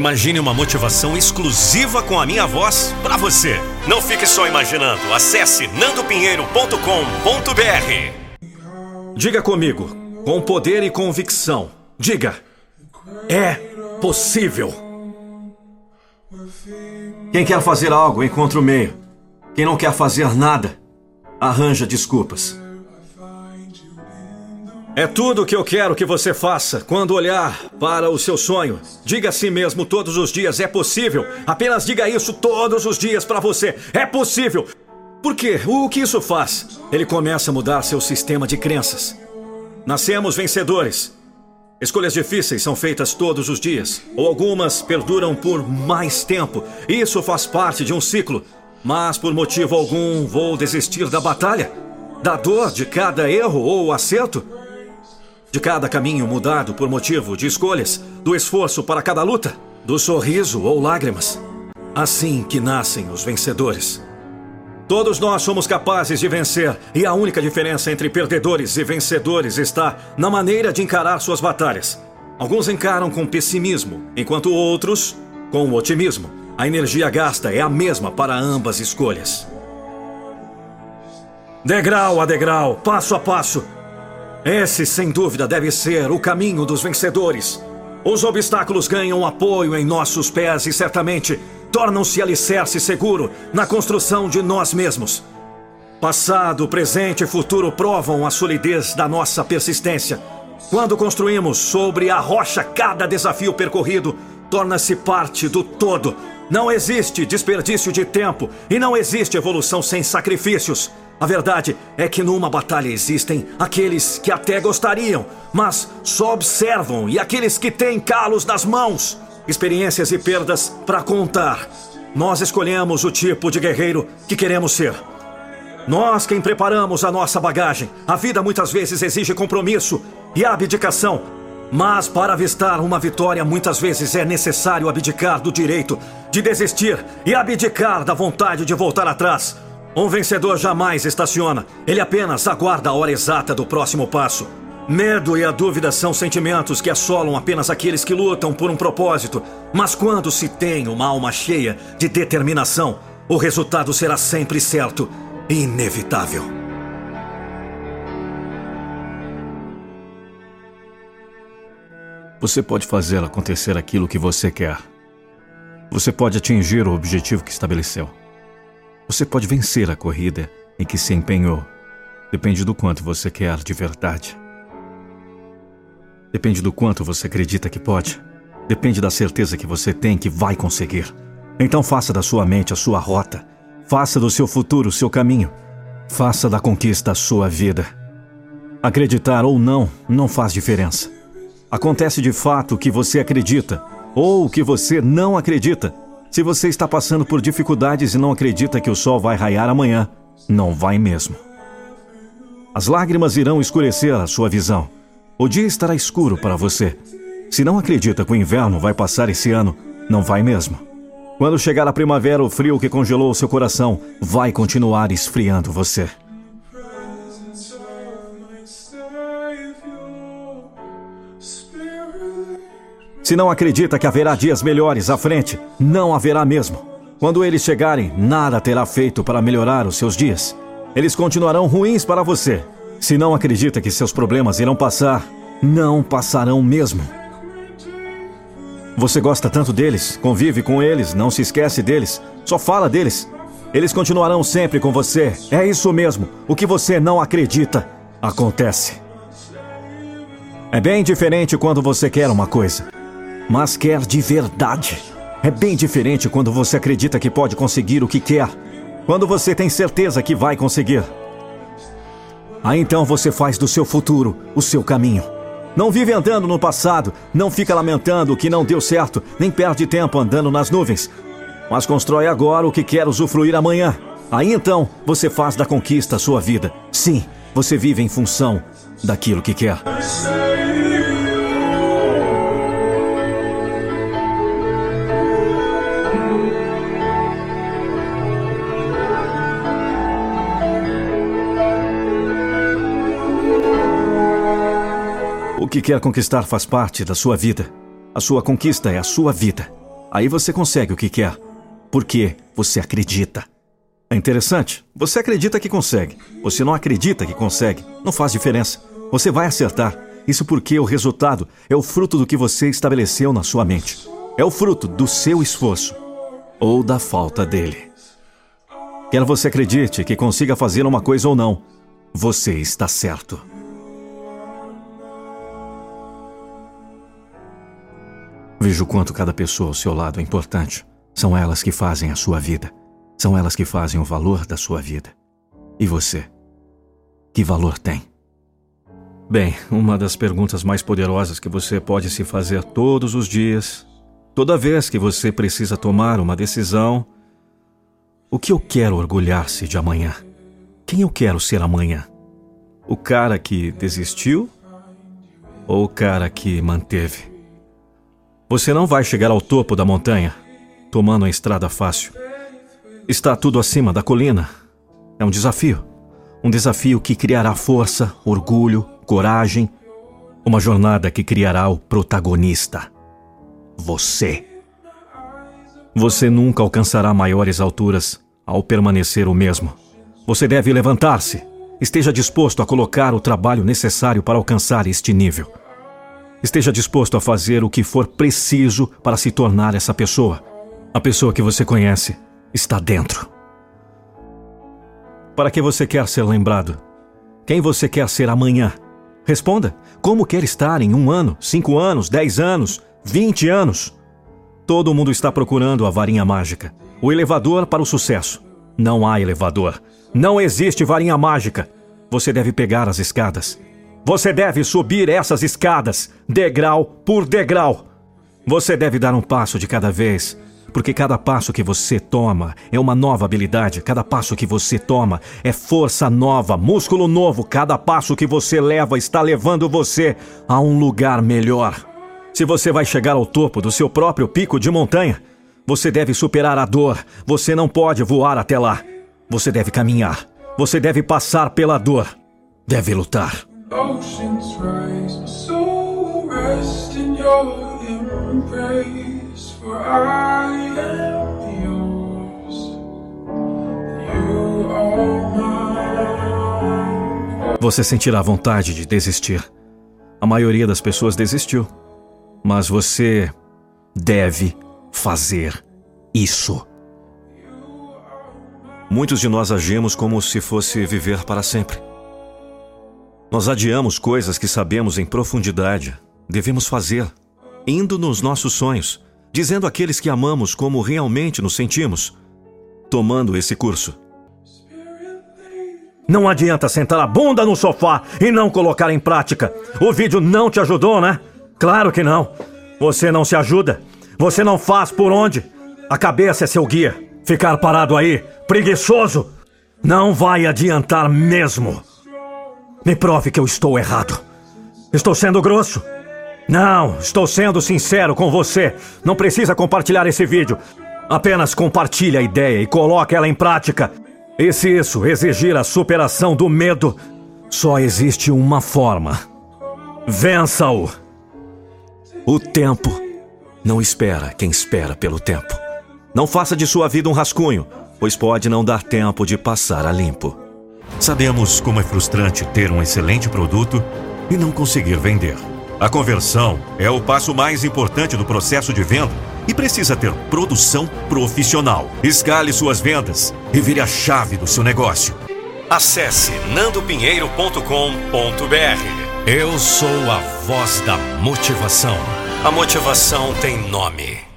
Imagine uma motivação exclusiva com a minha voz para você. Não fique só imaginando. Acesse nandopinheiro.com.br. Diga comigo, com poder e convicção. Diga: é possível. Quem quer fazer algo encontra o meio. Quem não quer fazer nada arranja desculpas. É tudo o que eu quero que você faça quando olhar para o seu sonho. Diga a si mesmo todos os dias: é possível. Apenas diga isso todos os dias para você: é possível. Por quê? O que isso faz? Ele começa a mudar seu sistema de crenças. Nascemos vencedores. Escolhas difíceis são feitas todos os dias, ou algumas perduram por mais tempo. Isso faz parte de um ciclo. Mas por motivo algum vou desistir da batalha? Da dor de cada erro ou acerto? De cada caminho mudado por motivo de escolhas, do esforço para cada luta, do sorriso ou lágrimas. Assim que nascem os vencedores. Todos nós somos capazes de vencer, e a única diferença entre perdedores e vencedores está na maneira de encarar suas batalhas. Alguns encaram com pessimismo, enquanto outros com otimismo. A energia gasta é a mesma para ambas escolhas. Degrau a degrau, passo a passo, esse, sem dúvida, deve ser o caminho dos vencedores. Os obstáculos ganham apoio em nossos pés e certamente tornam-se alicerce seguro na construção de nós mesmos. Passado, presente e futuro provam a solidez da nossa persistência. Quando construímos sobre a rocha cada desafio percorrido, torna-se parte do todo. Não existe desperdício de tempo e não existe evolução sem sacrifícios. A verdade é que numa batalha existem aqueles que até gostariam, mas só observam, e aqueles que têm calos nas mãos, experiências e perdas para contar. Nós escolhemos o tipo de guerreiro que queremos ser. Nós quem preparamos a nossa bagagem. A vida muitas vezes exige compromisso e abdicação. Mas para avistar uma vitória, muitas vezes é necessário abdicar do direito de desistir e abdicar da vontade de voltar atrás. Um vencedor jamais estaciona. Ele apenas aguarda a hora exata do próximo passo. Medo e a dúvida são sentimentos que assolam apenas aqueles que lutam por um propósito. Mas quando se tem uma alma cheia de determinação, o resultado será sempre certo e inevitável. Você pode fazer acontecer aquilo que você quer. Você pode atingir o objetivo que estabeleceu. Você pode vencer a corrida em que se empenhou. Depende do quanto você quer de verdade. Depende do quanto você acredita que pode. Depende da certeza que você tem que vai conseguir. Então faça da sua mente a sua rota. Faça do seu futuro o seu caminho. Faça da conquista a sua vida. Acreditar ou não não faz diferença. Acontece de fato o que você acredita ou o que você não acredita. Se você está passando por dificuldades e não acredita que o sol vai raiar amanhã, não vai mesmo. As lágrimas irão escurecer a sua visão. O dia estará escuro para você. Se não acredita que o inverno vai passar esse ano, não vai mesmo. Quando chegar a primavera, o frio que congelou seu coração vai continuar esfriando você. Se não acredita que haverá dias melhores à frente, não haverá mesmo. Quando eles chegarem, nada terá feito para melhorar os seus dias. Eles continuarão ruins para você. Se não acredita que seus problemas irão passar, não passarão mesmo. Você gosta tanto deles, convive com eles, não se esquece deles, só fala deles. Eles continuarão sempre com você. É isso mesmo. O que você não acredita acontece. É bem diferente quando você quer uma coisa mas quer de verdade. É bem diferente quando você acredita que pode conseguir o que quer, quando você tem certeza que vai conseguir. Aí então você faz do seu futuro o seu caminho. Não vive andando no passado, não fica lamentando o que não deu certo, nem perde tempo andando nas nuvens, mas constrói agora o que quer usufruir amanhã. Aí então você faz da conquista a sua vida. Sim, você vive em função daquilo que quer. O que quer conquistar faz parte da sua vida. A sua conquista é a sua vida. Aí você consegue o que quer. Porque você acredita. É interessante. Você acredita que consegue. Você não acredita que consegue. Não faz diferença. Você vai acertar. Isso porque o resultado é o fruto do que você estabeleceu na sua mente. É o fruto do seu esforço ou da falta dele. Quer você acredite que consiga fazer uma coisa ou não, você está certo. Vejo quanto cada pessoa ao seu lado é importante. São elas que fazem a sua vida. São elas que fazem o valor da sua vida. E você? Que valor tem? Bem, uma das perguntas mais poderosas que você pode se fazer todos os dias, toda vez que você precisa tomar uma decisão, o que eu quero orgulhar-se de amanhã? Quem eu quero ser amanhã? O cara que desistiu ou o cara que manteve? Você não vai chegar ao topo da montanha tomando a estrada fácil. Está tudo acima da colina. É um desafio. Um desafio que criará força, orgulho, coragem. Uma jornada que criará o protagonista. Você. Você nunca alcançará maiores alturas ao permanecer o mesmo. Você deve levantar-se. Esteja disposto a colocar o trabalho necessário para alcançar este nível. Esteja disposto a fazer o que for preciso para se tornar essa pessoa. A pessoa que você conhece está dentro. Para que você quer ser lembrado? Quem você quer ser amanhã? Responda. Como quer estar em um ano, cinco anos, dez anos, vinte anos? Todo mundo está procurando a varinha mágica. O elevador para o sucesso. Não há elevador. Não existe varinha mágica. Você deve pegar as escadas. Você deve subir essas escadas, degrau por degrau. Você deve dar um passo de cada vez, porque cada passo que você toma é uma nova habilidade, cada passo que você toma é força nova, músculo novo, cada passo que você leva está levando você a um lugar melhor. Se você vai chegar ao topo do seu próprio pico de montanha, você deve superar a dor, você não pode voar até lá. Você deve caminhar, você deve passar pela dor, deve lutar. Oceans rise, soul rest in your embrace, for I am yours. You are mine. Você sentirá vontade de desistir. A maioria das pessoas desistiu. Mas você deve fazer isso. Muitos de nós agimos como se fosse viver para sempre. Nós adiamos coisas que sabemos em profundidade, devemos fazer, indo nos nossos sonhos, dizendo àqueles que amamos como realmente nos sentimos, tomando esse curso. Não adianta sentar a bunda no sofá e não colocar em prática. O vídeo não te ajudou, né? Claro que não. Você não se ajuda. Você não faz por onde. A cabeça é seu guia. Ficar parado aí, preguiçoso, não vai adiantar mesmo. Me prove que eu estou errado. Estou sendo grosso? Não, estou sendo sincero com você. Não precisa compartilhar esse vídeo. Apenas compartilhe a ideia e coloque ela em prática. E se isso exigir a superação do medo, só existe uma forma. Vença-o. O tempo não espera quem espera pelo tempo. Não faça de sua vida um rascunho, pois pode não dar tempo de passar a limpo. Sabemos como é frustrante ter um excelente produto e não conseguir vender. A conversão é o passo mais importante do processo de venda e precisa ter produção profissional. Escale suas vendas e vire a chave do seu negócio. Acesse nandopinheiro.com.br. Eu sou a voz da motivação. A motivação tem nome.